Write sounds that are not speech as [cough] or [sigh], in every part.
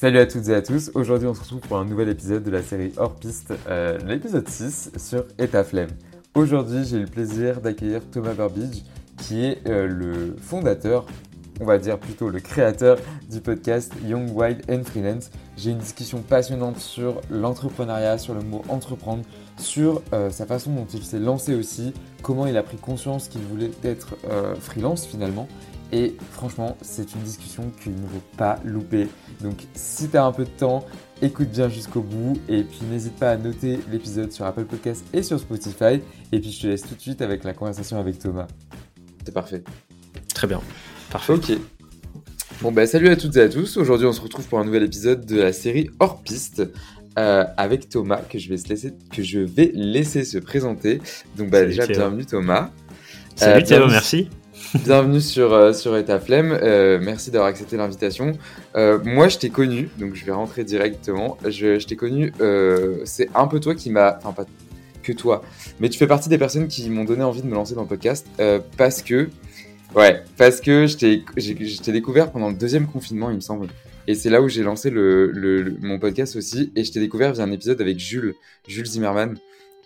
Salut à toutes et à tous, aujourd'hui on se retrouve pour un nouvel épisode de la série Hors Piste, euh, l'épisode 6 sur Etaflemme. Aujourd'hui j'ai le plaisir d'accueillir Thomas Burbidge qui est euh, le fondateur, on va dire plutôt le créateur du podcast Young Wild and Freelance. J'ai une discussion passionnante sur l'entrepreneuriat, sur le mot entreprendre, sur euh, sa façon dont il s'est lancé aussi, comment il a pris conscience qu'il voulait être freelance finalement. Et franchement, c'est une discussion qu'il ne faut pas louper. Donc si tu as un peu de temps, écoute bien jusqu'au bout. Et puis n'hésite pas à noter l'épisode sur Apple Podcasts et sur Spotify. Et puis je te laisse tout de suite avec la conversation avec Thomas. C'est parfait. Très bien. Parfait. Ok. Bon bah salut à toutes et à tous. Aujourd'hui on se retrouve pour un nouvel épisode de la série Hors Piste. Euh, avec Thomas que je vais se laisser que je vais laisser se présenter. Donc bah, déjà Théo. bienvenue Thomas. Salut Euh, Théo, merci. [laughs] Bienvenue sur euh, sur Etaflemme. Euh, merci d'avoir accepté l'invitation. Euh, moi je t'ai connu donc je vais rentrer directement. Je, t'ai connu. euh, c'est un peu toi qui m'a enfin pas que toi mais tu fais partie des personnes qui m'ont donné envie de me lancer dans le podcast parce que ouais parce que je t'ai découvert pendant le deuxième confinement il me semble. Et c'est là où j'ai lancé le- le- mon podcast aussi. Et je t'ai découvert via un épisode avec Jules, Jules Zimmerman,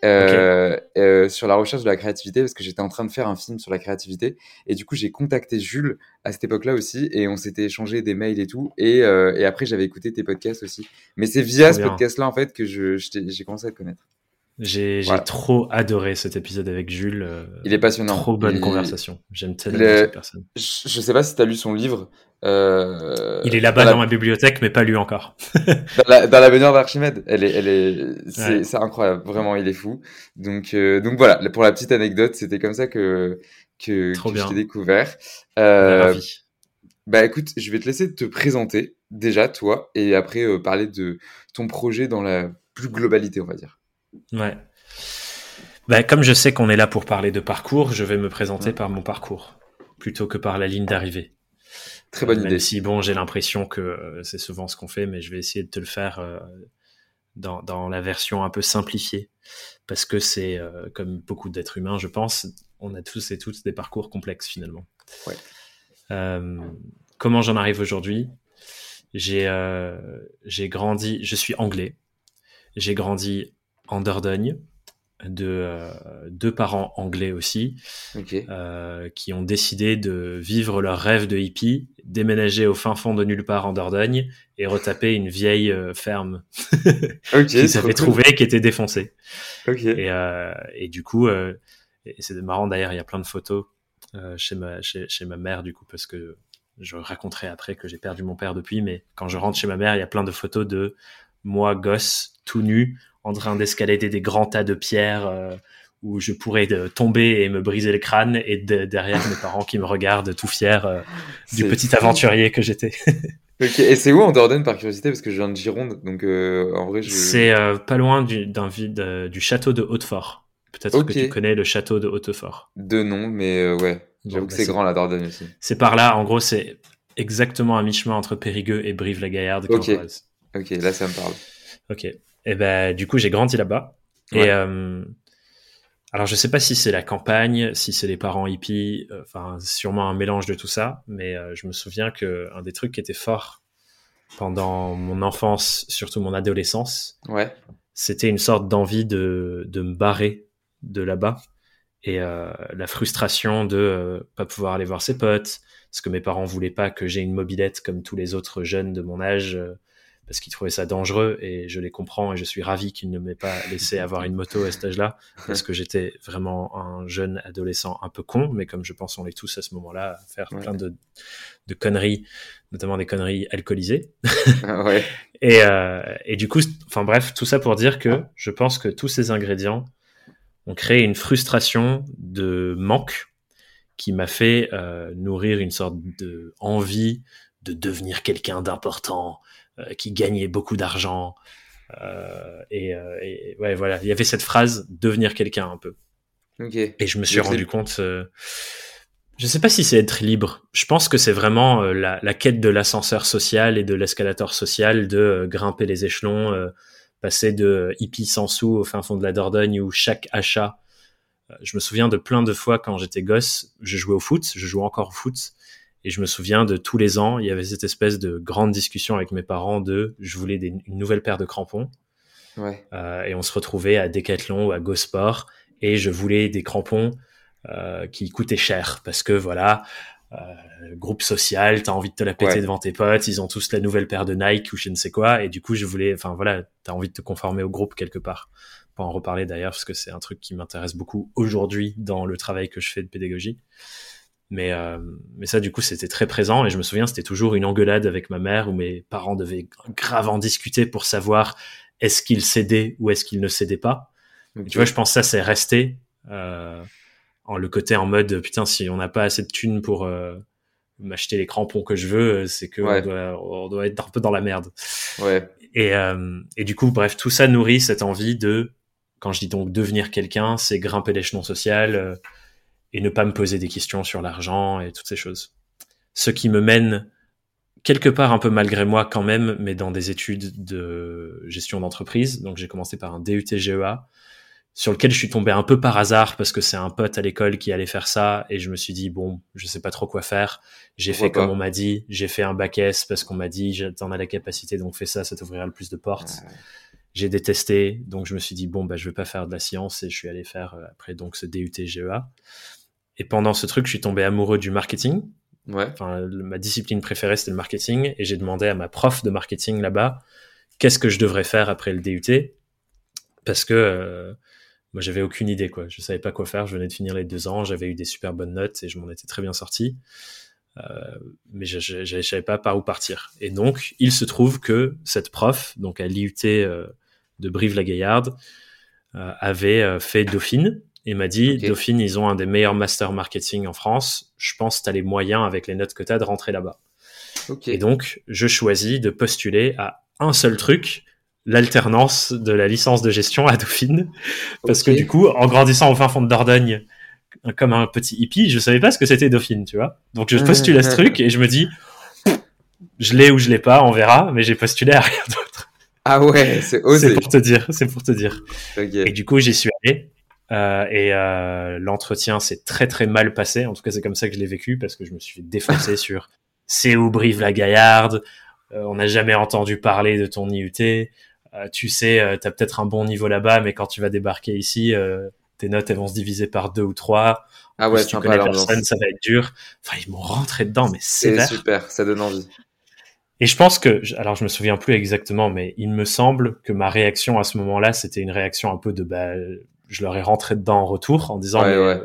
euh, euh, sur la recherche de la créativité, parce que j'étais en train de faire un film sur la créativité. Et du coup, j'ai contacté Jules à cette époque-là aussi. Et on s'était échangé des mails et tout. Et, euh, et après, j'avais écouté tes podcasts aussi. Mais c'est via ce podcast-là, en fait, que je, j'ai commencé à te connaître. J'ai Voilà. trop adoré cet épisode avec Jules. Il est passionnant. Trop bonne Il- conversation. J'aime tellement Le- cette personne. Je, je sais pas si tu as lu son livre. Euh, Il est là-bas dans dans la- ma bibliothèque, mais pas lu encore. [laughs] dans la, dans la baignoire d'Archimède. Elle est, elle est, c'est, Ouais. incroyable. Vraiment, il est fou. Donc, euh, donc voilà. Pour la petite anecdote, c'était comme ça que que, Trop que je t'ai découvert. Euh, bah écoute, je vais te laisser te présenter déjà toi et après euh, parler de ton projet dans la plus globalité, on va dire. Ouais. Bah, comme je sais qu'on est là pour parler de parcours, je vais me présenter Ouais. par mon parcours plutôt que par la ligne d'arrivée. Très bonne Euh, idée. Si, bon, j'ai l'impression que euh, c'est souvent ce qu'on fait, mais je vais essayer de te le faire euh, dans, dans la version un peu simplifiée. Parce que c'est, euh, comme beaucoup d'êtres humains, je pense, on a tous et toutes des parcours complexes finalement. Ouais. Comment j'en arrive aujourd'hui? J'ai j'ai grandi, je suis anglais. J'ai grandi en Dordogne, de euh, deux parents anglais aussi Ok. euh, qui ont décidé de vivre leur rêve de hippie, déménager au fin fond de nulle part en Dordogne et retaper une vieille euh, ferme [laughs] Ok. [laughs] qu'ils avaient trouvée qui était défoncée. Ok. Et, euh, et du coup, euh, c'est marrant d'ailleurs, il y a plein de photos euh, chez, ma, chez, chez ma mère du coup parce que je raconterai après que j'ai perdu mon père depuis, mais quand je rentre chez ma mère, il y a plein de photos de moi gosse tout nu en train d'escalader des grands tas de pierres. euh, où je pourrais euh, tomber et me briser le crâne et de- derrière mes parents qui me regardent tout fiers euh, du petit fou. aventurier que j'étais. [laughs] Ok. Et c'est où en Dordogne par curiosité parce que je viens de Gironde, donc euh, en vrai je. C'est pas loin du, vide, du château de Hautefort. Peut-être que tu connais le château de Hautefort. Deux noms, mais ouais. J'avoue que bah, c'est grand la Dordogne aussi. C'est par là, en gros, c'est exactement à mi-chemin entre Périgueux et Brive-la-Gaillarde. Ok. Ok, là ça me parle. Ok. Et ben, du coup, j'ai grandi là-bas. Ouais. Et euh, alors, je sais pas si c'est la campagne, si c'est les parents hippies, euh, enfin, sûrement un mélange de tout ça. Mais euh, je me souviens que un des trucs qui était fort pendant mon enfance, surtout mon adolescence, Ouais. c'était une sorte d'envie de, de me barrer de là-bas et la frustration de pas pouvoir aller voir ses potes parce que mes parents voulaient pas que j'ai une mobilette comme tous les autres jeunes de mon âge parce qu'ils trouvaient ça dangereux et je les comprends et je suis ravi qu'ils ne m'aient pas laissé avoir une moto à cet âge-là parce que j'étais vraiment un jeune adolescent un peu con mais comme je pense on l'est tous à ce moment-là à faire Ouais. plein de, de conneries notamment des conneries alcoolisées Ah ouais. [laughs] et, euh, et du coup, enfin bref, tout ça pour dire que je pense que tous ces ingrédients ont créé une frustration de manque qui m'a fait euh, nourrir une sorte de envie de devenir quelqu'un d'important, qui gagnait beaucoup d'argent. Euh, et, euh, et ouais, voilà, il y avait cette phrase devenir quelqu'un un peu. Ok. Et je me suis Donc, rendu compte. euh, je sais pas si c'est être libre. Je pense que c'est vraiment euh, la, la quête de l'ascenseur social et de l'escalator social, de euh, grimper les échelons, euh, passer de euh, hippie sans sous au fin fond de la Dordogne où chaque achat. euh, je me souviens de plein de fois quand j'étais gosse, je jouais au foot, je jouais encore au foot, Et je me souviens de tous les ans, il y avait cette espèce de grande discussion avec mes parents de je voulais des, une nouvelle paire de crampons. Ouais. Euh, et on se retrouvait à Decathlon ou à Go Sport et je voulais des crampons euh, qui coûtaient cher parce que voilà, euh, groupe social, t'as envie de te la péter Ouais. devant tes potes, ils ont tous la nouvelle paire de Nike ou je ne sais quoi et du coup je voulais, enfin voilà, t'as envie de te conformer au groupe quelque part. Pour en reparler d'ailleurs parce que c'est un truc qui m'intéresse beaucoup aujourd'hui dans le travail que je fais de pédagogie. Mais, euh, mais ça, du coup, c'était très présent. Et je me souviens, c'était toujours une engueulade avec ma mère où mes parents devaient grave en discuter pour savoir est-ce qu'ils cédaient ou est-ce qu'ils ne cédaient pas. Tu vois, je pense que ça, c'est resté euh, en le côté en mode putain, si on n'a pas assez de thunes pour euh, m'acheter les crampons que je veux, c'est que Ouais. on, doit, on doit être un peu dans la merde. Ouais. Et, euh, et du coup, bref, tout ça nourrit cette envie de, quand je dis donc devenir quelqu'un, c'est grimper l'échelon social euh, et ne pas me poser des questions sur l'argent et toutes ces choses. Ce qui me mène quelque part un peu malgré moi quand même, mais dans des études de gestion d'entreprise. Donc j'ai commencé par un DUT GEA sur lequel je suis tombé un peu par hasard parce que c'est un pote à l'école qui allait faire ça et je me suis dit bon, je sais pas trop quoi faire. J'ai fait comme on m'a dit, j'ai fait un bac S parce qu'on m'a dit t'en as la capacité donc fais ça, ça t'ouvrira le plus de portes. J'ai détesté donc je me suis dit bon bah je vais pas faire de la science et je suis allé faire euh, après donc ce DUT GEA. Et pendant ce truc, je suis tombé amoureux du marketing. Ouais. enfin, le- ma discipline préférée, c'était le marketing, et j'ai demandé à ma prof de marketing là-bas, qu'est-ce que je devrais faire après le DUT, parce que euh, moi, j'avais aucune idée, quoi. Je savais pas quoi faire, je venais de finir les deux ans, j'avais eu des super bonnes notes, et je m'en étais très bien sorti, euh, mais je, je, je savais pas par où partir. Et donc, il se trouve que cette prof, donc à l'IUT euh, de Brive-la-Gaillarde, euh, avait euh, fait Dauphine, et m'a dit. Dauphine, ils ont un des meilleurs master marketing en France. Je pense que tu as les moyens, avec les notes que tu as, de rentrer là-bas. Et donc, je choisis de postuler à un seul truc, l'alternance de la licence de gestion à Dauphine. Parce que du coup, en grandissant au fin fond de Dordogne, comme un petit hippie, je savais pas ce que c'était Dauphine, tu vois. Donc, je postule à ce truc et je me dis, je l'ai ou je l'ai pas, on verra, mais j'ai postulé à rien d'autre. Ah ouais, c'est C'est osé. pour te dire, c'est pour te dire. Et du coup, j'y suis allé. Euh, et euh, l'entretien s'est très très mal passé. En tout cas, c'est comme ça que je l'ai vécu parce que je me suis fait défoncer [laughs] sur c'est où Brive la Gaillarde? Euh, on n'a jamais entendu parler de ton IUT. Euh, tu sais, euh, t'as peut-être un bon niveau là-bas, mais quand tu vas débarquer ici, tes notes elles vont se diviser par deux ou trois. Ah ouais, si tu connais personne, ça va être dur. Enfin, ils m'ont rentré dedans, mais C'est super, ça donne envie. Et je pense que, alors je me souviens plus exactement, mais il me semble que ma réaction à ce moment-là, c'était une réaction un peu de, bah, je leur ai rentré dedans en retour en disant, Ouais, mais, ouais. euh,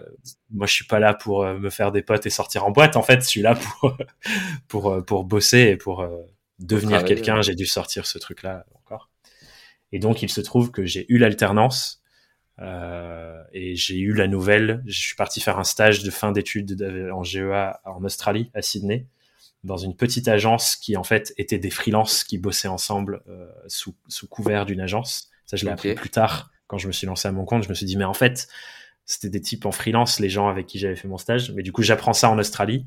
moi je suis pas là pour euh, me faire des potes et sortir en boîte. En fait, je suis là pour [laughs] pour euh, pour bosser et pour devenir quelqu'un. J'ai dû sortir ce truc-là encore. Et donc il se trouve que j'ai eu l'alternance. Euh, et j'ai eu la nouvelle. Je suis parti faire un stage de fin d'études de- en GEA en Australie, à Sydney dans une petite agence qui en fait était des freelances qui bossaient ensemble euh, sous, sous couvert d'une agence. Ça, je l'ai Ok. appris plus tard quand je me suis lancé à mon compte. Je me suis dit, mais en fait, c'était des types en freelance, les gens avec qui j'avais fait mon stage. Mais du coup, j'apprends ça en Australie.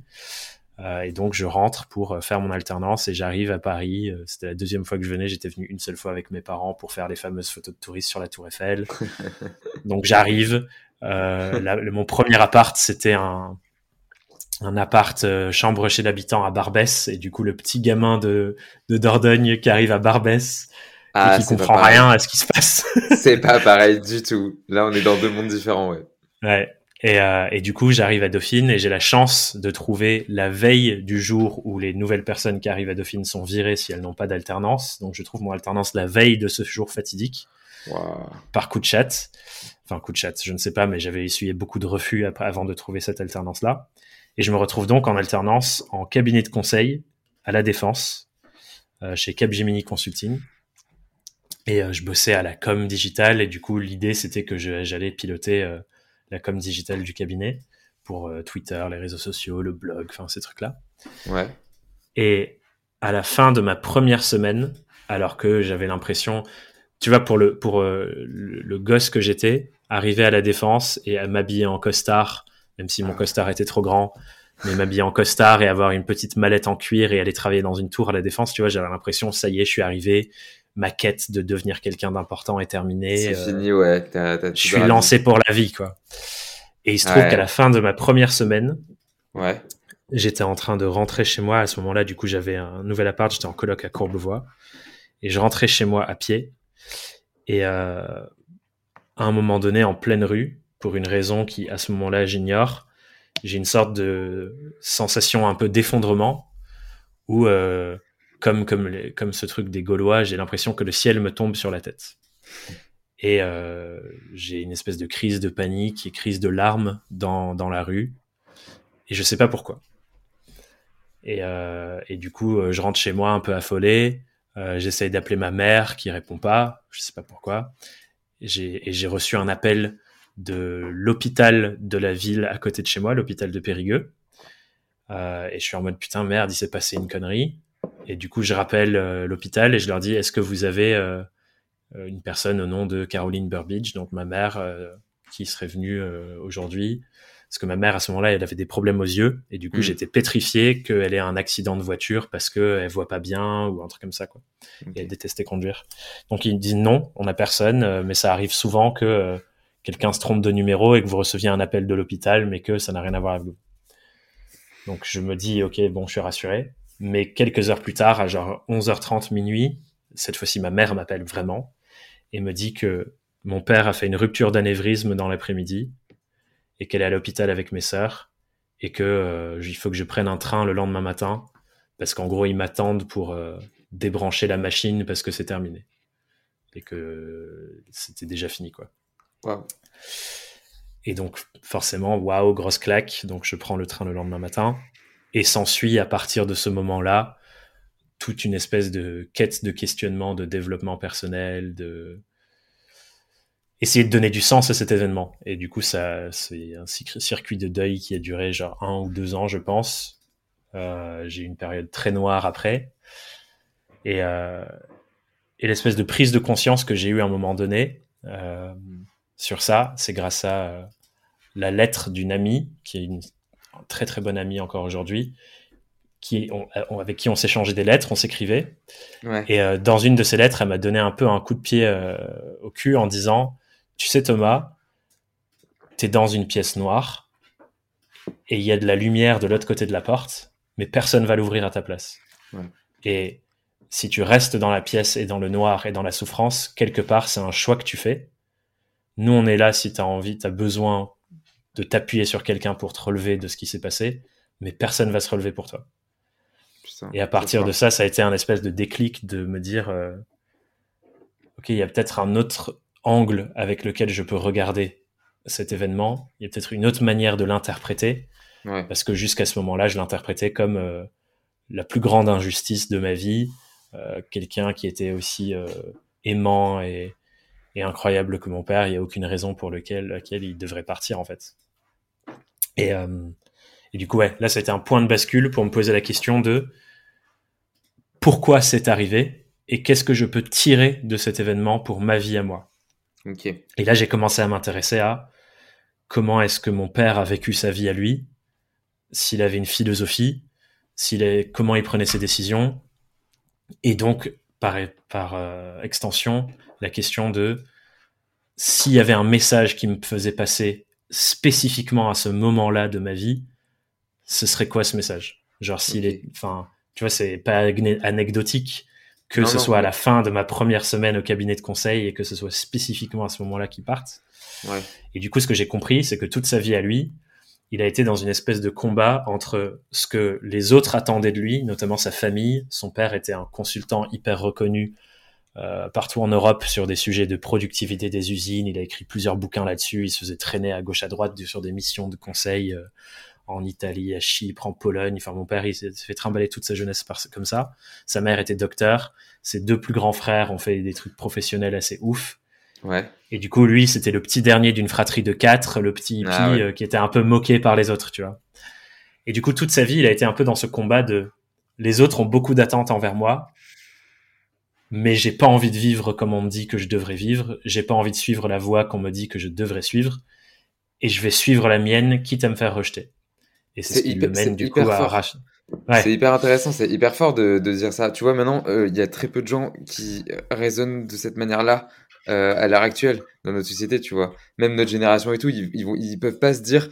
Euh, et donc, je rentre pour euh, faire mon alternance et j'arrive à Paris. Euh, C'était la deuxième fois que je venais. J'étais venu une seule fois avec mes parents pour faire les fameuses photos de touristes sur la Tour Eiffel. [laughs] donc, j'arrive. Euh, la- le- mon premier appart, c'était un, un appart euh, chambre chez l'habitant à Barbès et du coup le petit gamin de, de Dordogne qui arrive à Barbès Ah, et qui comprend rien à ce qui se passe. [laughs] C'est pas pareil du tout. Là, on est dans deux mondes différents, ouais. ouais. Et, euh, et du coup j'arrive à Dauphine et j'ai la chance de trouver la veille du jour où les nouvelles personnes qui arrivent à Dauphine sont virées si elles n'ont pas d'alternance. Donc je trouve mon alternance la veille de ce jour fatidique Waouh. par coup de chat. Enfin coup de chat, je ne sais pas, mais j'avais essuyé beaucoup de refus après, avant de trouver cette alternance là. Et je me retrouve donc en alternance en cabinet de conseil à la Défense, euh, chez Capgemini Consulting. Et euh, je bossais à la com digitale et du coup l'idée c'était que j'allais piloter euh, la com digitale du cabinet pour euh, Twitter, les réseaux sociaux, le blog, enfin ces trucs-là. Ouais. Et à la fin de ma première semaine, alors que j'avais l'impression, tu vois, pour le pour le, le gosse que j'étais, arriver à la défense et à m'habiller en costard, même si mon Ah. costard était trop grand, mais m'habiller en costard et avoir une petite mallette en cuir et aller travailler dans une tour à la défense, tu vois, j'avais l'impression, ça y est, je suis arrivé, ma quête de devenir quelqu'un d'important est terminée. C'est euh, fini, ouais. Je suis lancé pour la vie, quoi. Et il se trouve Ouais. qu'à la fin de ma première semaine, Ouais. j'étais en train de rentrer chez moi. À ce moment-là, du coup, j'avais un nouvel appart. J'étais en coloc à Courbevoie. Et je rentrais chez moi à pied. Et euh, à un moment donné, en pleine rue, pour une raison qui, à ce moment-là, j'ignore, j'ai une sorte de sensation un peu d'effondrement où, euh, comme, comme, comme ce truc des Gaulois, j'ai l'impression que le ciel me tombe sur la tête. Et euh, j'ai une espèce de crise de panique et crise de larmes dans, dans la rue. Et je sais pas pourquoi. Et, euh, et du coup, euh, je rentre chez moi un peu affolé. Euh, J'essaye d'appeler ma mère qui répond pas. Je sais pas pourquoi. Et j'ai reçu un appel de l'hôpital de la ville à côté de chez moi, l'hôpital de Périgueux. Et je suis en mode putain merde, il s'est passé une connerie. Et du coup, je rappelle euh, l'hôpital et je leur dis est-ce que vous avez euh, une personne au nom de Caroline Burbidge, donc ma mère, qui serait venue aujourd'hui? Parce que ma mère à ce moment-là, elle avait des problèmes aux yeux et du coup, mm. j'étais pétrifié qu'elle ait un accident de voiture parce qu'elle voit pas bien ou un truc comme ça quoi. Et elle détestait conduire. Donc ils disent non, on a personne, mais ça arrive souvent que quelqu'un se trompe de numéro et que vous receviez un appel de l'hôpital, mais que ça n'a rien à voir avec vous. Donc je me dis, ok, bon, je suis rassuré. Mais quelques heures plus tard, à genre 11h30 minuit, cette fois-ci ma mère m'appelle vraiment et me dit que mon père a fait une rupture d'anévrisme dans l'après-midi et qu'elle est à l'hôpital avec mes sœurs et que euh, il faut que je prenne un train le lendemain matin parce qu'en gros ils m'attendent pour euh, débrancher la machine parce que c'est terminé et que c'était déjà fini quoi. Et donc, forcément, waouh, grosse claque. Donc, je prends le train le lendemain matin. Et s'ensuit, à partir de ce moment-là, toute une espèce de quête de questionnement, de développement personnel, de essayer de donner du sens à cet événement. Et du coup, ça, c'est un circuit de deuil qui a duré genre un ou deux ans, je pense. Euh, j'ai eu une période très noire après. Et, euh, et l'espèce de prise de conscience que j'ai eue à un moment donné, euh, sur ça, c'est grâce à euh, la lettre d'une amie, qui est une très très bonne amie encore aujourd'hui, qui, avec qui on s'échangeait des lettres, on s'écrivait. Et euh, dans une de ces lettres, elle m'a donné un peu un coup de pied euh, au cul en disant, tu sais Thomas, tu es dans une pièce noire et il y a de la lumière de l'autre côté de la porte, mais personne va l'ouvrir à ta place. Et si tu restes dans la pièce et dans le noir et dans la souffrance, quelque part, c'est un choix que tu fais. Nous, on est là si tu as envie, tu as besoin de t'appuyer sur quelqu'un pour te relever de ce qui s'est passé, mais personne va se relever pour toi. et à partir de ça, ça a été un espèce de déclic de me dire, euh, ok, il y a peut-être un autre angle avec lequel je peux regarder cet événement. Il y a peut-être une autre manière de l'interpréter, parce que jusqu'à ce moment-là, je l'interprétais comme euh, la plus grande injustice de ma vie, euh, quelqu'un qui était aussi aimant et et incroyable que mon père, il n'y a aucune raison pour lequel, laquelle il devrait partir en fait. Et, euh, et du coup, ouais, là, c'était un point de bascule pour me poser la question de pourquoi c'est arrivé et qu'est-ce que je peux tirer de cet événement pour ma vie à moi. Okay. Et là, j'ai commencé à m'intéresser à comment est-ce que mon père a vécu sa vie à lui, s'il avait une philosophie, s'il est, comment il prenait ses décisions, et donc par, par euh, extension, la question de s'il y avait un message qui me faisait passer spécifiquement à ce moment-là de ma vie, ce serait quoi ce message? Genre s'il est, enfin, tu vois, c'est pas anecdotique que ce soit à la fin de ma première semaine au cabinet de conseil et que ce soit spécifiquement à ce moment-là qu'il parte. Ouais. Et du coup, ce que j'ai compris, c'est que toute sa vie à lui, il a été dans une espèce de combat entre ce que les autres attendaient de lui, notamment sa famille. Son père était un consultant hyper reconnu euh, partout en Europe sur des sujets de productivité des usines. Il a écrit plusieurs bouquins là-dessus. Il se faisait traîner à gauche à droite sur des missions de conseil euh, en Italie, à Chypre, en Pologne. Enfin, mon père, il s'est fait trimballer toute sa jeunesse par, comme ça. Sa mère était docteur. Ses deux plus grands frères ont fait des trucs professionnels assez ouf. Ouais. Et du coup, lui, c'était le petit dernier d'une fratrie de quatre, le petit hippie ah euh, qui était un peu moqué par les autres, tu vois. Et du coup, toute sa vie, il a été un peu dans ce combat de les autres ont beaucoup d'attentes envers moi, mais j'ai pas envie de vivre comme on me dit que je devrais vivre, j'ai pas envie de suivre la voie qu'on me dit que je devrais suivre, et je vais suivre la mienne, quitte à me faire rejeter. Et c'est ce qui le mène du coup à arracher. Ouais. C'est hyper intéressant, c'est hyper fort de, de, dire ça. Tu vois, maintenant, euh, il y a très peu de gens qui raisonnent de cette manière-là euh, à l'heure actuelle dans notre société, tu vois. Même notre génération et tout, ils, ils, vont, ils peuvent pas se dire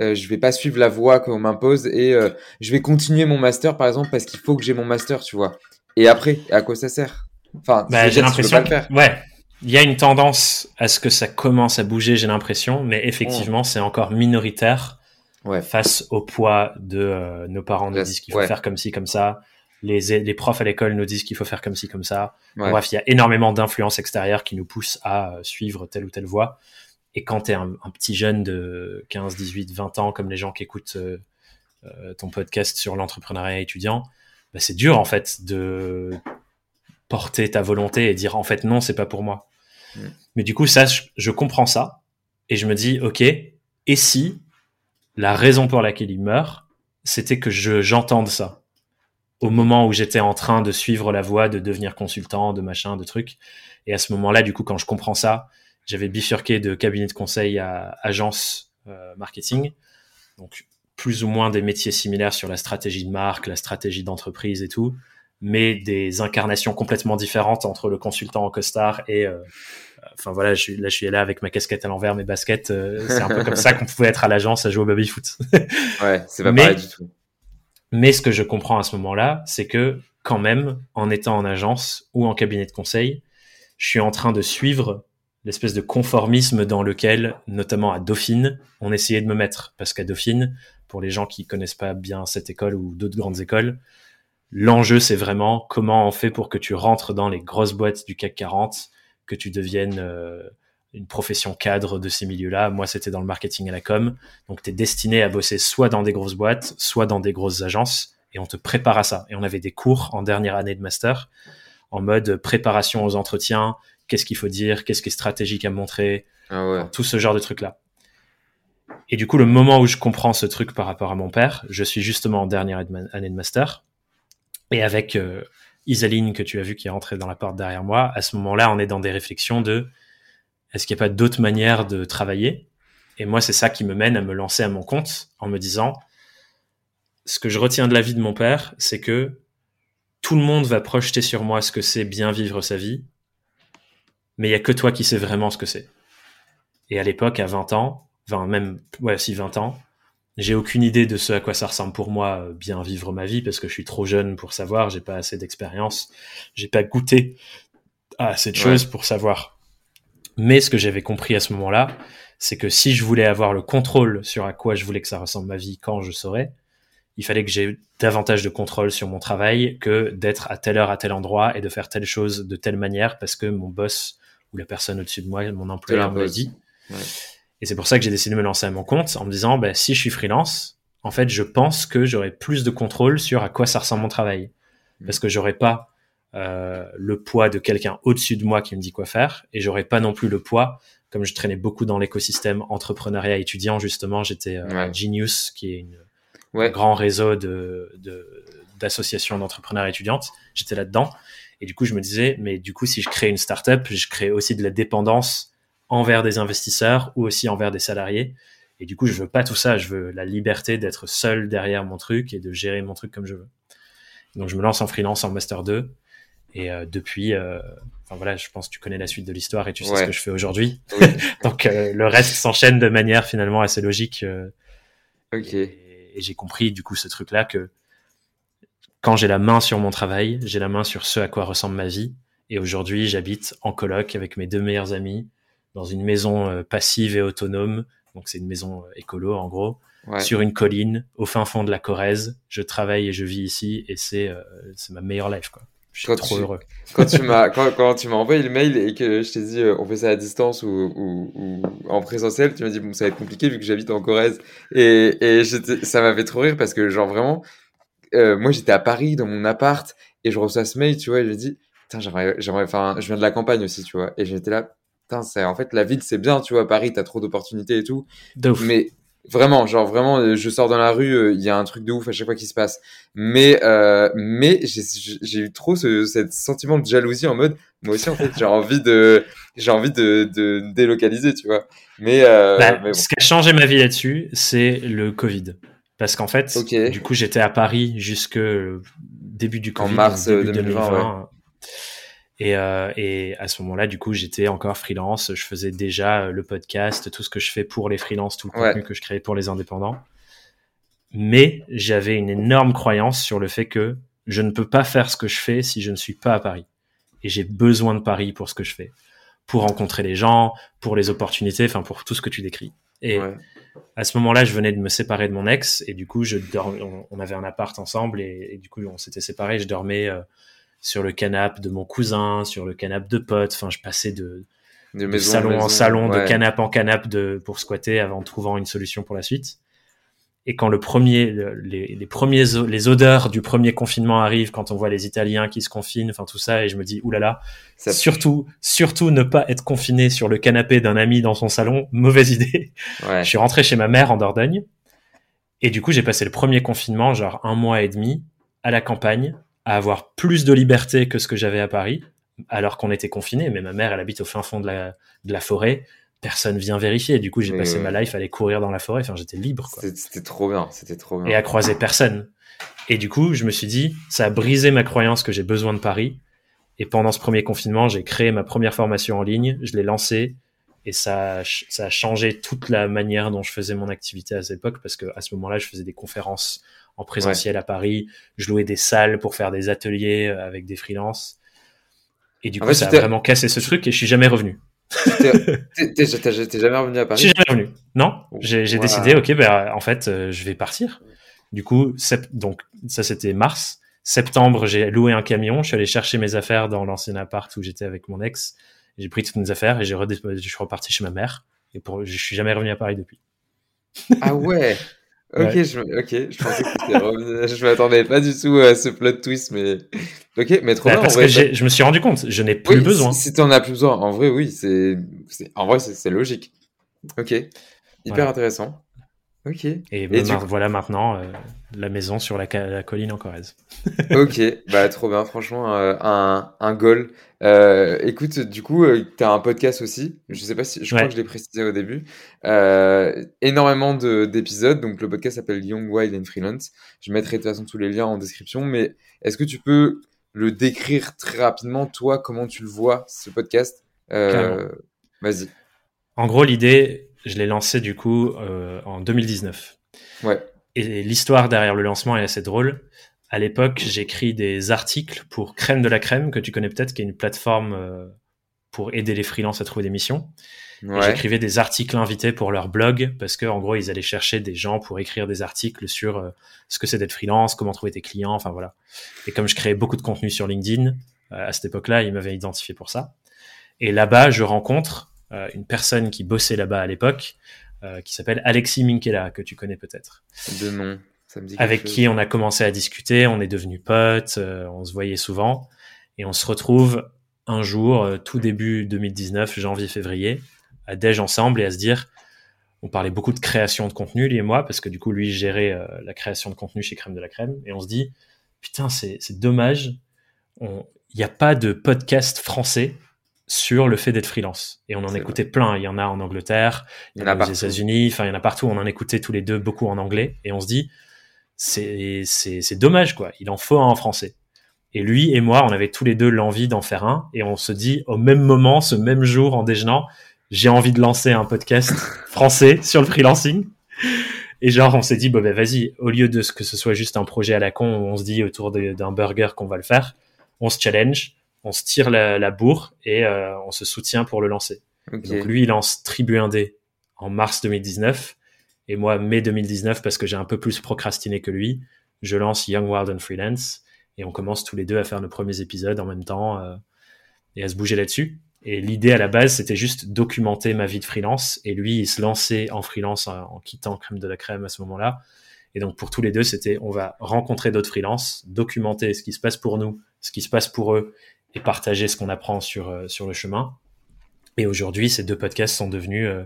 euh, je vais pas suivre la voie qu'on m'impose et euh, je vais continuer mon master par exemple parce qu'il faut que j'ai mon master, tu vois. Et après, à quoi ça sert? Enfin, bah, j'ai l'impression ouais, il y a une tendance à ce que ça commence à bouger, j'ai l'impression, mais effectivement, c'est encore minoritaire ouais. face au poids de euh, nos parents nous disent qu'il faut faire comme ci, comme ça. Les, les profs à l'école nous disent qu'il faut faire comme ci, comme ça. Bref, il y a énormément d'influences extérieures qui nous poussent à suivre telle ou telle voie. Et quand tu es un, petit jeune de 15, 18, 20 ans, comme les gens qui écoutent euh, euh, ton podcast sur l'entrepreneuriat étudiant, bah, c'est dur en fait de porter ta volonté et dire en fait non, c'est pas pour moi. Mm. Mais du coup, ça, je, comprends ça et je me dis ok, et si la raison pour laquelle il meurt, c'était que je j'entende ça au moment où j'étais en train de suivre la voie de devenir consultant, de machin, de trucs. Et à ce moment-là, du coup, quand je comprends ça, j'avais bifurqué de cabinet de conseil à agence euh, marketing. Donc, plus ou moins des métiers similaires sur la stratégie de marque, la stratégie d'entreprise et tout, mais des incarnations complètement différentes entre le consultant en costard et euh, enfin voilà, je suis, là je suis là avec ma casquette à l'envers, mes baskets, euh, c'est un peu comme ça qu'on pouvait être à l'agence à jouer au baby foot. [laughs] ouais, c'est pas pareil du tout. Mais ce que je comprends à ce moment-là, c'est que quand même, en étant en agence ou en cabinet de conseil, je suis en train de suivre l'espèce de conformisme dans lequel, notamment à Dauphine, on essayait de me mettre. Parce qu'à Dauphine, pour les gens qui connaissent pas bien cette école ou d'autres grandes écoles, l'enjeu c'est vraiment comment on fait pour que tu rentres dans les grosses boîtes du CAC 40, que tu deviennes euh, une profession cadre de ces milieux-là. Moi, c'était dans le marketing et la com. Donc, tu es destiné à bosser soit dans des grosses boîtes, soit dans des grosses agences. Et on te prépare à ça. Et on avait des cours en dernière année de master en mode préparation aux entretiens, qu'est-ce qu'il faut dire, qu'est-ce qui est stratégique à montrer, ah tout ce genre de trucs-là. Et du coup, le moment où je comprends ce truc par rapport à mon père, je suis justement en dernière année de master, et avec euh, Isaline que tu as vu qui est rentrée dans la porte derrière moi, à ce moment-là, on est dans des réflexions de est-ce qu'il n'y a pas d'autres manières de travailler? Et moi, c'est ça qui me mène à me lancer à mon compte en me disant ce que je retiens de la vie de mon père, c'est que tout le monde va projeter sur moi ce que c'est bien vivre sa vie, mais il y a que toi qui sais vraiment ce que c'est. Et à l'époque, à 20 ans, 20, même, ouais, si 20 ans, j'ai aucune idée de ce à quoi ça ressemble pour moi, euh, bien vivre ma vie, parce que je suis trop jeune pour savoir, j'ai pas assez d'expérience, j'ai pas goûté à cette chose pour savoir. Mais ce que j'avais compris à ce moment-là, c'est que si je voulais avoir le contrôle sur à quoi je voulais que ça ressemble ma vie quand je saurais, il fallait que j'ai davantage de contrôle sur mon travail que d'être à telle heure à tel endroit et de faire telle chose de telle manière parce que mon boss ou la personne au-dessus de moi, mon employeur me l'a dit. Et c'est pour ça que j'ai décidé de me lancer à mon compte en me disant, bah, si je suis freelance, en fait, je pense que j'aurai plus de contrôle sur à quoi ça ressemble mon travail. Mm. Parce que j'aurai pas euh, le poids de quelqu'un au-dessus de moi qui me dit quoi faire, et j'aurai pas non plus le poids, comme je traînais beaucoup dans l'écosystème entrepreneuriat étudiant, justement, j'étais euh, Genius, qui est une, un grand réseau de, d'associations d'entrepreneurs étudiantes. J'étais là-dedans. Et du coup, je me disais, mais du coup, si je crée une startup, je crée aussi de la dépendance envers des investisseurs ou aussi envers des salariés. Et du coup, je veux pas tout ça. Je veux la liberté d'être seul derrière mon truc et de gérer mon truc comme je veux. Donc, je me lance en freelance en master 2. Et euh, depuis, euh, enfin voilà, je pense que tu connais la suite de l'histoire et tu sais ce que je fais aujourd'hui. [laughs] Donc, euh, le reste s'enchaîne de manière finalement assez logique. ok. Et, et j'ai compris du coup ce truc-là que quand j'ai la main sur mon travail, j'ai la main sur ce à quoi ressemble ma vie. Et aujourd'hui, j'habite en coloc avec mes deux meilleurs amis dans une maison euh, passive et autonome. Donc c'est une maison euh, écolo en gros, sur une colline au fin fond de la Corrèze. Je travaille et je vis ici et c'est euh, c'est ma meilleure life quoi. Je suis trop heureux. Quand tu m'as [laughs] quand, quand, tu m'as envoyé le mail et que je t'ai dit on fait ça à distance ou, ou, ou en présentiel, tu m'as dit bon ça va être compliqué vu que j'habite en Corrèze et, et ça m'avait trop rire parce que genre vraiment euh, moi j'étais à Paris dans mon appart et je reçois ce mail, tu vois, et je me dis, putain, j'aimerais, j'aimerais, enfin, je viens de la campagne aussi, tu vois, et j'étais là, c'est, en fait, la ville, c'est bien, tu vois, Paris, t'as trop d'opportunités et tout. Mais vraiment, genre vraiment, euh, je sors dans la rue, euh, il y a un truc de ouf à chaque fois qui se passe. Mais, euh, mais j'ai eu trop ce, sentiment de jalousie en mode, moi aussi, en fait, j'ai envie de, j'ai envie de, de délocaliser, tu vois. Mais, bah, ce qui a changé ma vie là-dessus, c'est le Covid. Parce qu'en fait, du coup, j'étais à Paris jusque début du Covid, en mars 2020. Et, euh, et à ce moment-là, du coup, j'étais encore freelance. Je faisais déjà le podcast, tout ce que je fais pour les freelances, tout le contenu que je créais pour les indépendants. Mais j'avais une énorme croyance sur le fait que je ne peux pas faire ce que je fais si je ne suis pas à Paris. Et j'ai besoin de Paris pour ce que je fais, pour rencontrer les gens, pour les opportunités, enfin pour tout ce que tu décris. Et à ce moment-là, je venais de me séparer de mon ex et du coup, je dormais, on, avait un appart ensemble et, du coup, on s'était séparés. Je dormais euh, sur le canapé de mon cousin, sur le canapé de potes. Enfin, je passais de, de, salon en, salon, de canapé en canapé de, pour squatter avant trouvant une solution pour la suite. Et quand le premier, les, les, premiers, les odeurs du premier confinement arrivent, quand on voit les Italiens qui se confinent, enfin tout ça, et je me dis, oulala, surtout, surtout ne pas être confiné sur le canapé d'un ami dans son salon, [laughs] mauvaise idée. Je suis rentré chez ma mère en Dordogne, et du coup j'ai passé le premier confinement, genre un mois et demi, à la campagne, à avoir plus de liberté que ce que j'avais à Paris, alors qu'on était confiné. Mais ma mère, elle habite au fin fond de la, de la forêt personne vient vérifier. Du coup, j'ai passé ma life à aller courir dans la forêt. Enfin, j'étais libre. C'était trop bien. C'était trop bien. Et à croiser personne. Et du coup, je me suis dit, ça a brisé ma croyance que j'ai besoin de Paris. Et pendant ce premier confinement, j'ai créé ma première formation en ligne. Je l'ai lancée et ça, ça a changé toute la manière dont je faisais mon activité à cette époque parce que à ce moment-là, je faisais des conférences en présentiel à Paris. Je louais des salles pour faire des ateliers euh, avec des freelances. Et du coup, ça a vraiment cassé ce truc et je suis jamais revenu. [laughs] T'es jamais revenu à Paris Je suis jamais revenu. Non, j'ai décidé, ok, ben, en fait, euh, je vais partir. Du coup, donc ça c'était mars. Septembre, j'ai loué un camion. Je suis allé chercher mes affaires dans l'ancien appart où j'étais avec mon ex. J'ai pris toutes mes affaires et j'ai je suis reparti chez ma mère. Et pour, je suis jamais revenu à Paris depuis. Ah ouais [laughs] Ok, je, ok, je pensais que [laughs] je m'attendais pas du tout à ce plot twist, mais ok, mais trop bah, bien. Parce que je me suis rendu compte, je n'ai plus besoin. Si, tu en as plus besoin, en vrai, oui, c'est, en vrai, c'est logique. Ok, hyper intéressant. Ok. Et, voilà maintenant euh, la maison sur la, colline en Corrèze. [laughs] [laughs] ok, bah trop bien, franchement, euh, un, un goal. Euh, écoute, du coup, tu as un podcast aussi. Je sais pas si, je crois que je l'ai précisé au début. énormément d'épisodes. Donc le podcast s'appelle Young, Wild and Freelance. Je mettrai de toute façon tous les liens en description. Mais est-ce que tu peux le décrire très rapidement, toi, comment tu le vois, ce podcast? Vas-y. En gros, l'idée, je l'ai lancé du coup euh, en 2019. Ouais. Et l'histoire derrière le lancement est assez drôle. À l'époque, j'écris des articles pour Crème de la Crème, que tu connais peut-être, qui est une plateforme euh, pour aider les freelances à trouver des missions. Ouais. J'écrivais des articles invités pour leur blog parce que en gros ils allaient chercher des gens pour écrire des articles sur euh, ce que c'est d'être freelance, comment trouver tes clients, enfin voilà. Et comme je créais beaucoup de contenu sur LinkedIn à cette époque-là, ils m'avaient identifié pour ça. Et là-bas, je rencontre euh, une personne qui bossait là-bas à l'époque, euh, qui s'appelle Alexis Minkela, que tu connais peut-être. De nom. Ça me dit avec qui on a commencé à discuter, on est devenus potes, euh, on se voyait souvent, et on se retrouve un jour, tout début 2019, janvier-février, à déj ensemble et à se dire, on parlait beaucoup de création de contenu, lui et moi, parce que du coup, lui gérait la création de contenu chez Crème de la Crème, et on se dit, putain, c'est dommage, il n'y a pas de podcast français sur le fait d'être freelance. Et on en écoutait plein. Il y en a en Angleterre, il y en a aux États-Unis, enfin, il y en a partout. On en écoutait tous les deux beaucoup en anglais. Et on se dit, c'est, dommage, quoi. Il en faut un en français. Et lui et moi, on avait tous les deux l'envie d'en faire un. Et on se dit, au même moment, ce même jour, en déjeunant, j'ai envie de lancer un podcast [laughs] français sur le freelancing. Et genre, on s'est dit, bah, bah, vas-y, au lieu de ce que ce soit juste un projet à la con où on se dit autour d'un burger qu'on va le faire, on se challenge on se tire la, bourre et euh, on se soutient pour le lancer. Donc lui, il lance Tribu 1D en mars 2019 et moi mai 2019 parce que j'ai un peu plus procrastiné que lui, je lance Young Wild and Freelance et on commence tous les deux à faire nos premiers épisodes en même temps euh, et à se bouger là-dessus. Et l'idée à la base, c'était juste documenter ma vie de freelance. Et lui, il se lançait en freelance en, quittant Crème de la Crème à ce moment-là. Et donc pour tous les deux, c'était on va rencontrer d'autres freelances, documenter ce qui se passe pour nous, ce qui se passe pour eux, et partager ce qu'on apprend sur, euh, sur le chemin. Et aujourd'hui, ces deux podcasts sont devenus euh,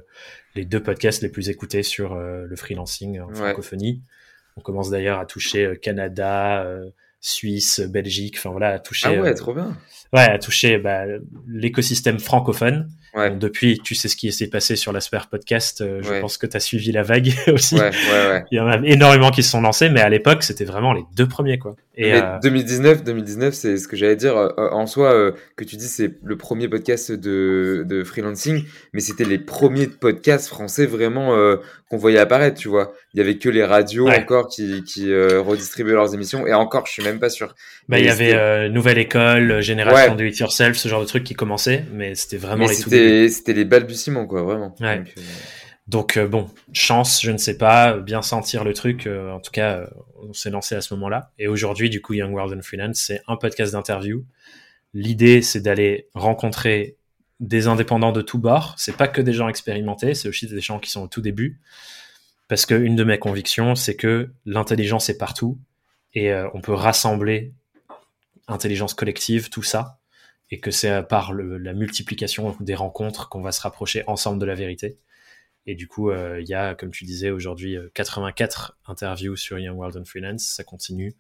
les deux podcasts les plus écoutés sur euh, le freelancing en francophonie. On commence d'ailleurs à toucher Canada, Suisse, Belgique, enfin voilà, à toucher. Ah ouais, trop bien. Ouais, à toucher bah, l'écosystème francophone. Depuis, tu sais ce qui s'est passé sur l'Asper Podcast. Euh, je pense que tu as suivi la vague [laughs] aussi. Il y en a énormément qui se sont lancés, mais à l'époque, c'était vraiment les deux premiers. Quoi. Et, 2019, 2019 c'est ce que j'allais dire. en soi, que tu dis, c'est le premier podcast de, de freelancing, mais c'était les premiers podcasts français vraiment qu'on voyait apparaître, tu vois. Il y avait que les radios encore qui, qui redistribuaient leurs émissions, et encore, je suis même pas sûr. Bah, il y avait Nouvelle École, Génération do It Yourself, ce genre de trucs qui commençaient, mais c'était vraiment les tout c'était les balbutiements, quoi, vraiment. Donc, euh, euh, bon, chance, je ne sais pas, bien sentir le truc. Euh, en tout cas, on s'est lancé à ce moment-là. Et aujourd'hui, du coup, Young World and Freelance, c'est un podcast d'interview. L'idée, c'est d'aller rencontrer des indépendants de tous bords. C'est pas que des gens expérimentés, c'est aussi des gens qui sont au tout début. Parce qu'une de mes convictions, c'est que l'intelligence est partout et on peut rassembler intelligence collective, tout ça, et que c'est par la multiplication des rencontres qu'on va se rapprocher ensemble de la vérité. Et du coup, euh, il y a, comme tu disais, aujourd'hui 84 euh, interviews sur Young World and Freelance. Ça continue.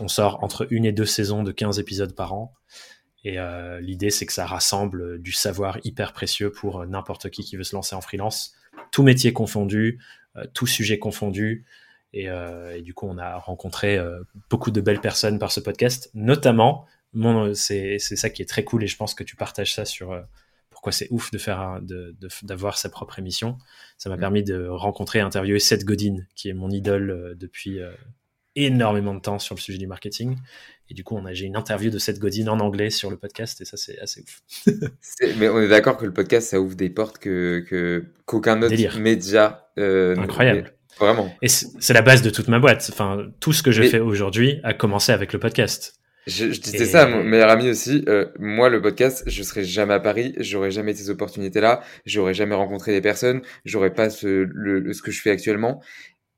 On sort entre une et deux saisons de 15 épisodes par an. Et euh, l'idée, c'est que ça rassemble du savoir hyper précieux pour n'importe qui qui veut se lancer en freelance. Tout métier confondu, tout sujet confondu. Et, et, du coup, on a rencontré beaucoup de belles personnes par ce podcast, notamment c'est ça qui est très cool et je pense que tu partages ça sur euh, pourquoi c'est ouf de faire d'avoir sa propre émission. Ça m'a mm. permis de rencontrer et interviewer Seth Godin, qui est mon idole euh, depuis euh, énormément de temps sur le sujet du marketing. Et du coup, on a j'ai une interview de Seth Godin en anglais sur le podcast et ça c'est assez ouf. [laughs] mais on est d'accord que le podcast ça ouvre des portes que qu'aucun autre média incroyable. Vraiment. Et c'est la base de toute ma boîte. Enfin, tout ce que je fais aujourd'hui a commencé avec le podcast. Je, je disais ça à mon meilleur ami aussi. Euh, moi, le podcast, je serais jamais à Paris, j'aurais jamais ces opportunités-là, j'aurais jamais rencontré des personnes, j'aurais pas ce, le, ce que je fais actuellement.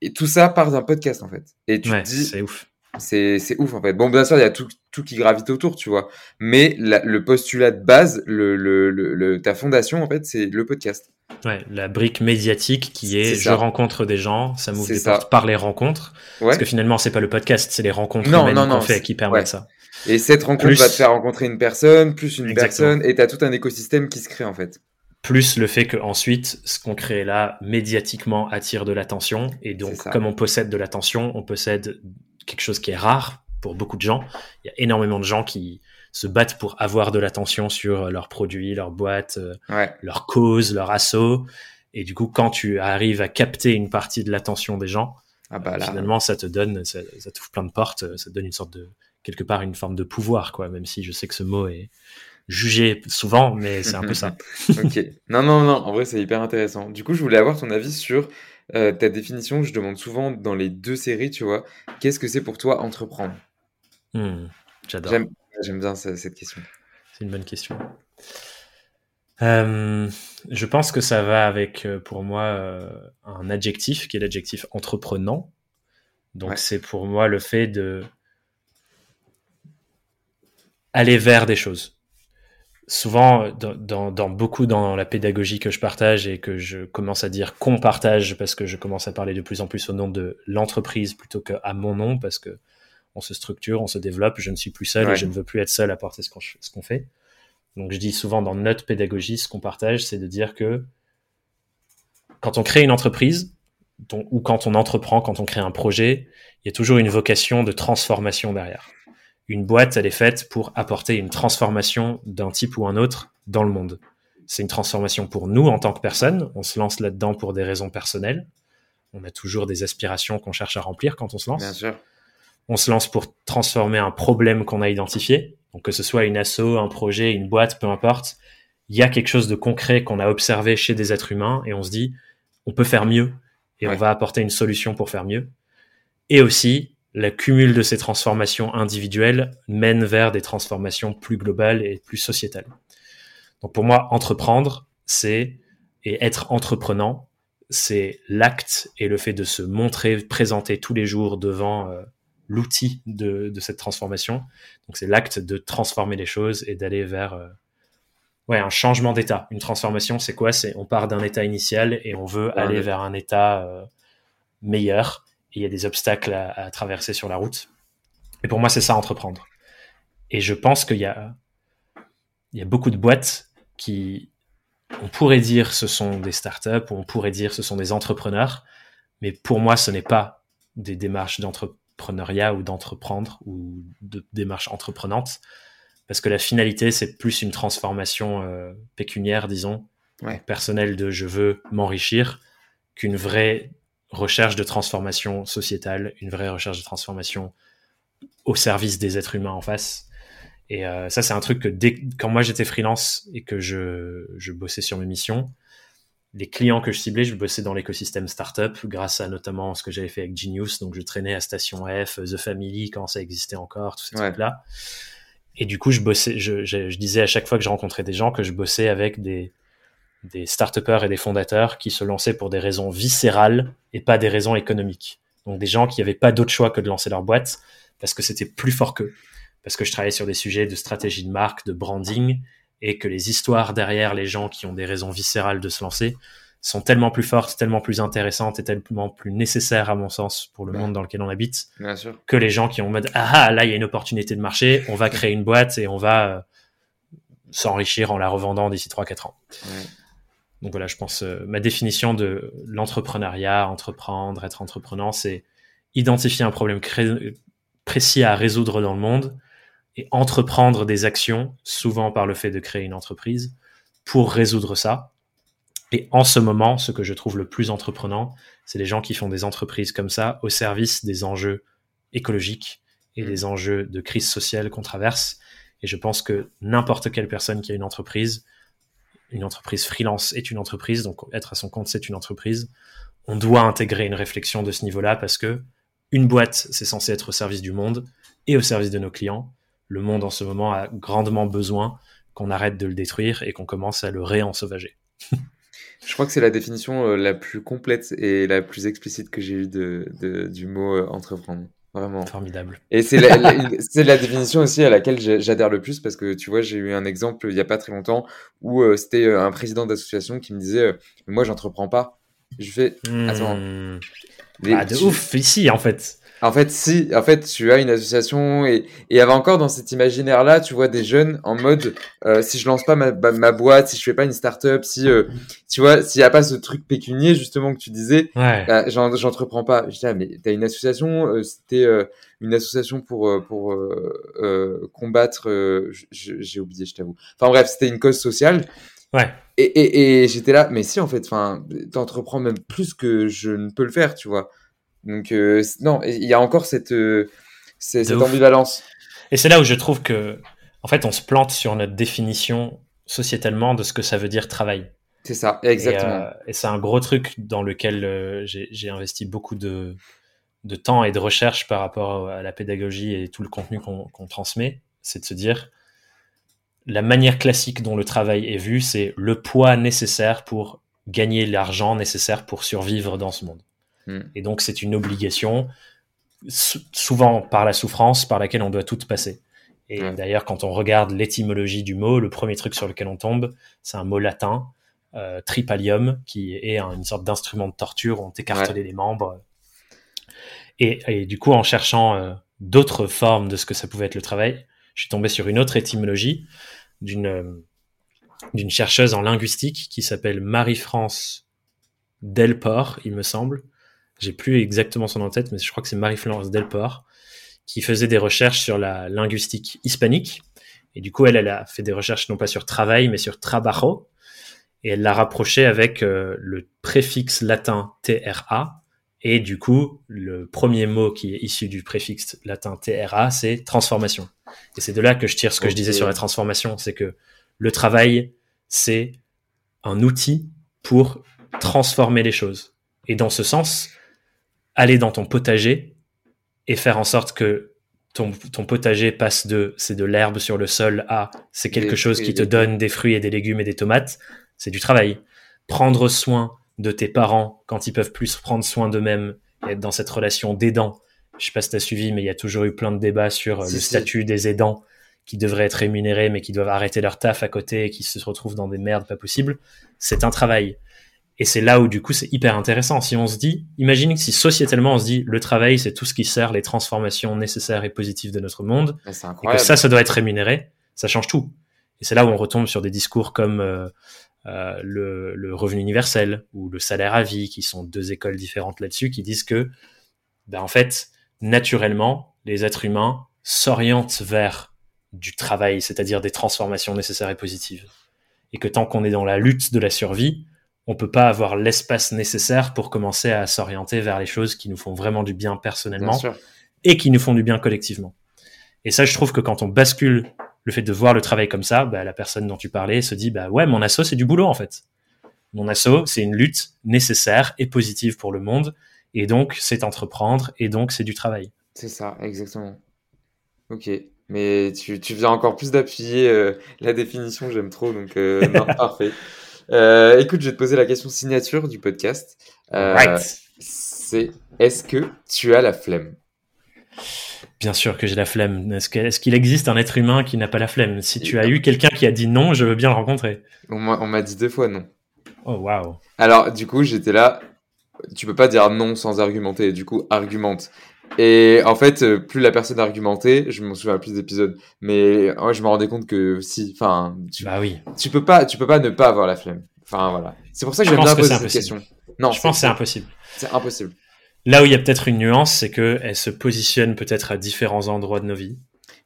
Et tout ça part d'un podcast, en fait. Et tu te dis, c'est ouf. C'est, c'est ouf, en fait. Bon, bien sûr, il y a tout, tout qui gravite autour, tu vois. Mais le postulat de base, le, le, le, ta fondation, en fait, c'est le podcast. Ouais, la brique médiatique qui est, je rencontre des gens, ça m'ouvre des portes par les rencontres. Parce que finalement, c'est pas le podcast, c'est les rencontres non, non, fait qui permettent ça. Et cette rencontre va te faire rencontrer une personne, plus une personne, et tu as tout un écosystème qui se crée en fait. Plus le fait que ensuite, ce qu'on crée là, médiatiquement, attire de l'attention. Et donc, comme on possède de l'attention, on possède quelque chose qui est rare pour beaucoup de gens. Il y a énormément de gens qui se battent pour avoir de l'attention sur leurs produits, leurs boîtes, euh, leurs causes, leurs assauts. Et du coup, quand tu arrives à capter une partie de l'attention des gens, ah bah finalement, ça te donne, ça, ça t'ouvre plein de portes, ça te donne une sorte de, quelque part une forme de pouvoir, quoi, même si je sais que ce mot est jugé souvent, mais c'est un peu ça. [laughs] ok. Non, non, non, en vrai, c'est hyper intéressant. Du coup, je voulais avoir ton avis sur euh, ta définition. Je demande souvent dans les deux séries, tu vois, qu'est-ce que c'est pour toi entreprendre? Hmm, J'adore. J'aime bien cette question. C'est une bonne question. Euh, je pense que ça va avec, euh, pour moi, un adjectif qui est l'adjectif entreprenant. Donc, c'est pour moi le fait de aller vers des choses. Souvent, dans, beaucoup dans la pédagogie que je partage et que je commence à dire qu'on partage parce que je commence à parler de plus en plus au nom de l'entreprise plutôt qu'à mon nom parce que on se structure, on se développe, je ne suis plus seul et je ne veux plus être seul à porter ce qu'on fait. Donc je dis souvent dans notre pédagogie, ce qu'on partage, c'est de dire que quand on crée une entreprise, ou quand on entreprend, quand on crée un projet, il y a toujours une vocation de transformation derrière une boîte, elle est faite pour apporter une transformation d'un type ou un autre dans le monde. C'est une transformation pour nous en tant que personne. On se lance là-dedans pour des raisons personnelles. On a toujours des aspirations qu'on cherche à remplir quand on se lance. Bien sûr. On se lance pour transformer un problème qu'on a identifié. Donc que ce soit une asso, un projet, une boîte, peu importe, il y a quelque chose de concret qu'on a observé chez des êtres humains et on se dit on peut faire mieux et on va apporter une solution pour faire mieux. Et aussi, la cumul de ces transformations individuelles mène vers des transformations plus globales et plus sociétales. Donc pour moi, entreprendre, c'est et être entreprenant, c'est l'acte et le fait de se montrer, présenter tous les jours devant euh, l'outil de, cette transformation. Donc c'est l'acte de transformer les choses et d'aller vers euh, ouais, un changement d'état. Une transformation, c'est quoi? C'est on part d'un état initial et on veut aller vers un état euh, meilleur il y a des obstacles à, traverser sur la route. Et pour moi, c'est ça entreprendre. Et je pense qu'il y a, il y a beaucoup de boîtes qui on pourrait dire ce sont des startups, on pourrait dire ce sont des entrepreneurs, mais pour moi, ce n'est pas des démarches d'entrepreneuriat ou d'entreprendre ou de démarches entreprenantes, parce que la finalité, c'est plus une transformation euh, pécuniaire, disons, personnelle de je veux m'enrichir, qu'une vraie recherche de transformation sociétale, une vraie recherche de transformation au service des êtres humains en face. Et euh, ça, c'est un truc que dès quand moi j'étais freelance et que je, je bossais sur mes missions, les clients que je ciblais, je bossais dans l'écosystème startup grâce à notamment ce que j'avais fait avec Genius. Donc, je traînais à Station F, The Family quand ça existait encore, tous ces trucs-là. Et du coup, je bossais, je, je, je, disais à chaque fois que je rencontrais des gens que je bossais avec des, des start et des fondateurs qui se lançaient pour des raisons viscérales et pas des raisons économiques. Donc, des gens qui n'avaient pas d'autre choix que de lancer leur boîte parce que c'était plus fort qu'eux. Parce que je travaillais sur des sujets de stratégie de marque, de branding et que les histoires derrière les gens qui ont des raisons viscérales de se lancer sont tellement plus fortes, tellement plus intéressantes et tellement plus nécessaires à mon sens pour le monde dans lequel on habite que les gens qui ont en mode ah, ah là il y a une opportunité de marché, on va créer une boîte et on va euh, s'enrichir en la revendant d'ici 3-4 ans. Donc voilà, je pense euh, ma définition de l'entrepreneuriat, entreprendre, être entreprenant, c'est identifier un problème précis à résoudre dans le monde et entreprendre des actions, souvent par le fait de créer une entreprise, pour résoudre ça. Et en ce moment, ce que je trouve le plus entreprenant, c'est les gens qui font des entreprises comme ça au service des enjeux écologiques et des mmh. enjeux de crise sociale qu'on traverse. Et je pense que n'importe quelle personne qui a une entreprise, une entreprise freelance est une entreprise, donc être à son compte, c'est une entreprise. On doit intégrer une réflexion de ce niveau-là parce que une boîte, c'est censé être au service du monde et au service de nos clients le monde en ce moment a grandement besoin qu'on arrête de le détruire et qu'on commence à le réensauvager. Je crois que c'est la définition euh, la plus complète et la plus explicite que j'ai eue du mot euh, entreprendre. Vraiment. Formidable. Et c'est la, la, [laughs] définition aussi à laquelle j'adhère le plus parce que tu vois, j'ai eu un exemple il n'y a pas très longtemps où euh, c'était un président d'association qui me disait Moi, j'entreprends pas. Je fais Attends. Hmm. Ah, de ouf, ici en fait. En fait, si, en fait, tu as une association et il y avait encore dans cet imaginaire-là, tu vois des jeunes en mode, euh, si je lance pas ma, ma, boîte, si je fais pas une start-up, si, euh, tu vois, s'il y a pas ce truc pécunier justement que tu disais, ouais. bah, j'entreprends pas. Je dis, ah, mais t'as une association, euh, c'était euh, une association pour euh, pour combattre, j'ai oublié, je t'avoue. Enfin bref, c'était une cause sociale. Ouais. Et, et, et j'étais là, mais si en fait, enfin, t'entreprends même plus que je ne peux le faire, tu vois. Donc euh, non, il y a encore cette, euh, cette, ambivalence. Et c'est là où je trouve que, en fait, on se plante sur notre définition sociétalement de ce que ça veut dire travail. C'est ça, exactement. Euh, et, c'est un gros truc dans lequel j'ai investi beaucoup de, de, temps et de recherche par rapport à la pédagogie et tout le contenu qu'on transmet. C'est de se dire, la manière classique dont le travail est vu, c'est le poids nécessaire pour gagner l'argent nécessaire pour survivre dans ce monde. Hmm. Et donc, c'est une obligation, souvent par la souffrance, par laquelle on doit toutes passer. Et d'ailleurs, quand on regarde l'étymologie du mot, le premier truc sur lequel on tombe, c'est un mot latin, euh, tripalium, qui est une sorte d'instrument de torture où on t'écartelait les membres. Et, du coup, en cherchant euh, d'autres formes de ce que ça pouvait être le travail, je suis tombé sur une autre étymologie d'une euh, d'une chercheuse en linguistique qui s'appelle Marie-France Delport, il me semble, j'ai plus exactement son nom en tête, mais je crois que c'est Marie-Florence Delport, qui faisait des recherches sur la linguistique hispanique. Et du coup, elle, elle a fait des recherches non pas sur travail, mais sur trabajo. Et elle l'a rapproché avec euh, le préfixe latin TRA. Et du coup, le premier mot qui est issu du préfixe latin TRA, c'est transformation. Et c'est de là que je tire ce que je disais sur la transformation. C'est que le travail, c'est un outil pour transformer les choses. Et dans ce sens, aller dans ton potager et faire en sorte que ton, ton potager passe de c'est de l'herbe sur le sol à c'est quelque chose qui te donne des fruits et des légumes et des tomates, c'est du travail. Prendre soin de tes parents quand ils peuvent plus prendre soin d'eux-mêmes et être dans cette relation d'aidant. Je sais pas si tu as suivi, mais il y a toujours eu plein de débats sur le statut des aidants qui devraient être rémunérés mais qui doivent arrêter leur taf à côté et qui se retrouvent dans des merdes pas possibles. C'est un travail. Et c'est là où du coup c'est hyper intéressant. Si on se dit, imagine que si sociétalement on se dit le travail c'est tout ce qui sert les transformations nécessaires et positives de notre monde, et que ça ça doit être rémunéré, ça change tout. Et c'est là où on retombe sur des discours comme euh, euh, le, le, revenu universel ou le salaire à vie, qui sont deux écoles différentes là-dessus, qui disent que, ben, en fait, naturellement, les êtres humains s'orientent vers du travail, c'est-à-dire des transformations nécessaires et positives. Et que tant qu'on est dans la lutte de la survie, on peut pas avoir l'espace nécessaire pour commencer à s'orienter vers les choses qui nous font vraiment du bien personnellement et qui nous font du bien collectivement. Et ça, je trouve que quand on bascule le fait de voir le travail comme ça, bah, la personne dont tu parlais se dit, bah ouais, mon asso, c'est du boulot en fait. Mon asso, c'est une lutte nécessaire et positive pour le monde, et donc c'est entreprendre, et donc c'est du travail. C'est ça, exactement. Ok, mais tu, tu viens encore plus d'appuyer euh, la définition, j'aime trop, donc euh, non, [laughs] parfait. Euh, écoute, je vais te poser la question signature du podcast. Euh, C'est est-ce que tu as la flemme? Bien sûr que j'ai la flemme. Est-ce qu'il existe un être humain qui n'a pas la flemme? Si tu as eu quelqu'un qui a dit non, je veux bien le rencontrer. On m'a dit deux fois non. Oh waouh. Alors du coup, j'étais là. Tu peux pas dire non sans argumenter. Du coup, argumente. Et en fait, euh, plus la personne argumentait, je me souviens plus d'épisodes, mais ouais, je me rendais compte que si, enfin, tu, bah oui. tu peux pas, tu peux pas ne pas avoir la flemme. Enfin voilà. C'est pour ça que j'aime bien poser cette question. Non, je pense que c'est impossible. C'est impossible. Là où il y a peut-être une nuance, c'est que elle se positionne peut-être à différents endroits de nos vies.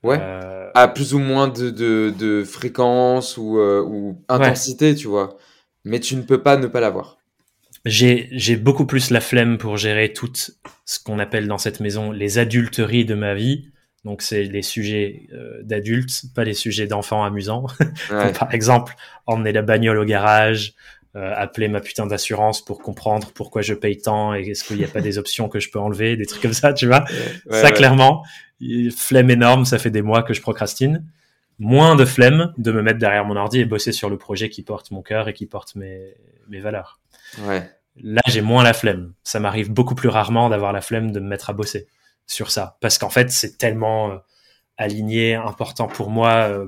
Ouais. Euh... À plus ou moins de, de, de fréquence ou, euh, ou intensité, tu vois. Mais tu ne peux pas ne pas l'avoir j'ai beaucoup plus la flemme pour gérer tout ce qu'on appelle dans cette maison les adulteries de ma vie. Donc c'est les sujets euh, d'adultes, pas les sujets d'enfants amusants. [laughs] par exemple, emmener la bagnole au garage, euh, appeler ma putain d'assurance pour comprendre pourquoi je paye tant et est-ce qu'il n'y a pas des options que je peux enlever, des trucs comme ça, tu vois. ça clairement, flemme énorme, ça fait des mois que je procrastine. Moins de flemme de me mettre derrière mon ordi et bosser sur le projet qui porte mon cœur et qui porte mes, mes valeurs. Ouais. Là, j'ai moins la flemme. Ça m'arrive beaucoup plus rarement d'avoir la flemme de me mettre à bosser sur ça. Parce qu'en fait, c'est tellement euh, aligné, important pour moi. Euh,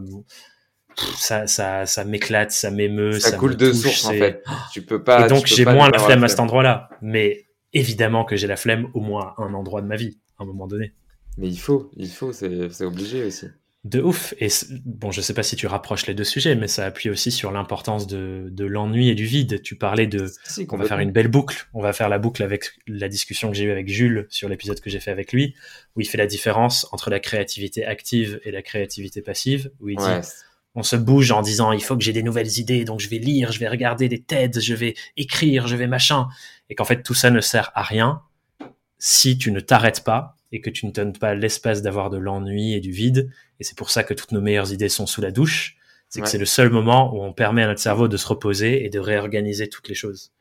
ça, ça, ça m'éclate, ça m'émeut. Ça, coule de source, en fait. Tu peux pas. Et donc, j'ai moins la flemme à cet endroit-là. Mais évidemment que j'ai la flemme au moins à un endroit de ma vie, à un moment donné. Mais il faut, il faut, c'est obligé aussi. De ouf. Et bon, je sais pas si tu rapproches les deux sujets, mais ça appuie aussi sur l'importance de, de l'ennui et du vide. Tu parlais de, on va faire une belle boucle. On va faire la boucle avec la discussion que j'ai eue avec Jules sur l'épisode que j'ai fait avec lui, où il fait la différence entre la créativité active et la créativité passive, où il dit, on se bouge en disant, il faut que j'ai des nouvelles idées, donc je vais lire, je vais regarder des TEDs, je vais écrire, je vais machin. Et qu'en fait, tout ça ne sert à rien si tu ne t'arrêtes pas et que tu ne donnes pas l'espace d'avoir de l'ennui et du vide. Et c'est pour ça que toutes nos meilleures idées sont sous la douche. C'est que c'est le seul moment où on permet à notre cerveau de se reposer et de réorganiser toutes les choses.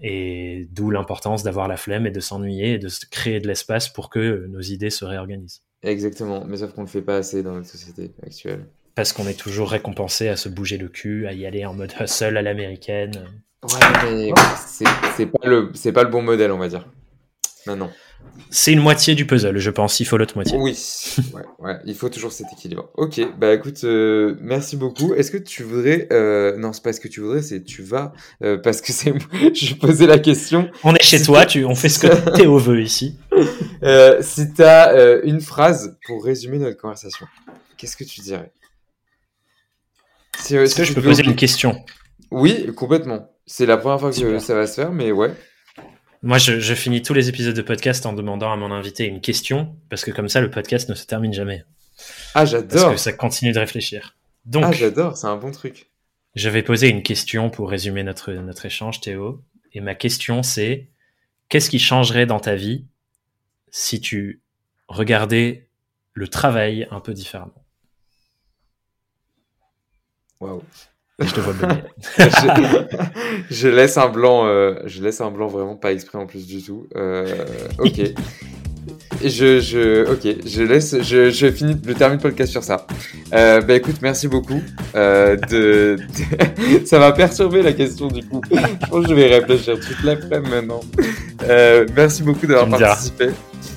Et d'où l'importance d'avoir la flemme et de s'ennuyer et de se créer de l'espace pour que nos idées se réorganisent. Exactement, mais sauf qu'on ne le fait pas assez dans notre société actuelle. Parce qu'on est toujours récompensé à se bouger le cul, à y aller en mode hustle à l'américaine. Ouais, mais c'est pas, le, pas le bon modèle, on va dire. Maintenant. C'est une moitié du puzzle, je pense. Il faut l'autre moitié. Oui, ouais, ouais, il faut toujours cet équilibre. Ok, bah écoute, euh, merci beaucoup. Est-ce que tu voudrais, euh, non, c'est pas ce que tu voudrais, c'est tu vas, euh, parce que c'est, [laughs] je posais la question. On est chez toi, tu, on fait ce que [laughs] Théo veut ici. [laughs] Euh, si tu as euh, une phrase pour résumer notre conversation, qu'est-ce que tu dirais? Est-ce que je peux poser une question? Oui, complètement. C'est la première fois que ça va se faire, mais ouais. Moi, je, je, finis tous les épisodes de podcast en demandant à mon invité une question, parce que comme ça, le podcast ne se termine jamais. Ah, j'adore. Parce que ça continue de réfléchir. Donc, ah, j'adore, c'est un bon truc. Je vais poser une question pour résumer notre, notre échange, Théo. Et ma question, c'est qu'est-ce qui changerait dans ta vie si tu regardais le travail un peu différemment? Waouh. Je te vois [laughs] je, laisse un blanc, euh, je laisse un blanc vraiment pas exprès en plus du tout. Euh, ok. je, je, ok, je laisse, je, je finis, je termine le podcast sur ça. Euh, bah écoute, merci beaucoup. Euh, de, de... [laughs] ça m'a perturbé la question du coup. Je pense que je vais réfléchir toute l'après-midi maintenant. Euh, merci beaucoup d'avoir participé.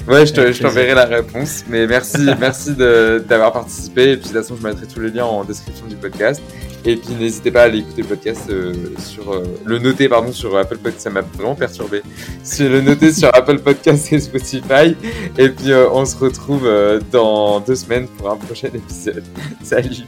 Ouais, je, te, je t'enverrai la réponse. Mais merci, [laughs] merci de, d'avoir participé. Et puis de toute façon, je mettrai tous les liens en description du podcast. Et puis n'hésitez pas à aller écouter le podcast euh, sur euh, le noter pardon sur Apple Podcast, ça m'a vraiment perturbé. Sur le noter sur Apple Podcast et Spotify. Et puis euh, on se retrouve dans deux semaines pour un prochain [laughs] épisode. Salut.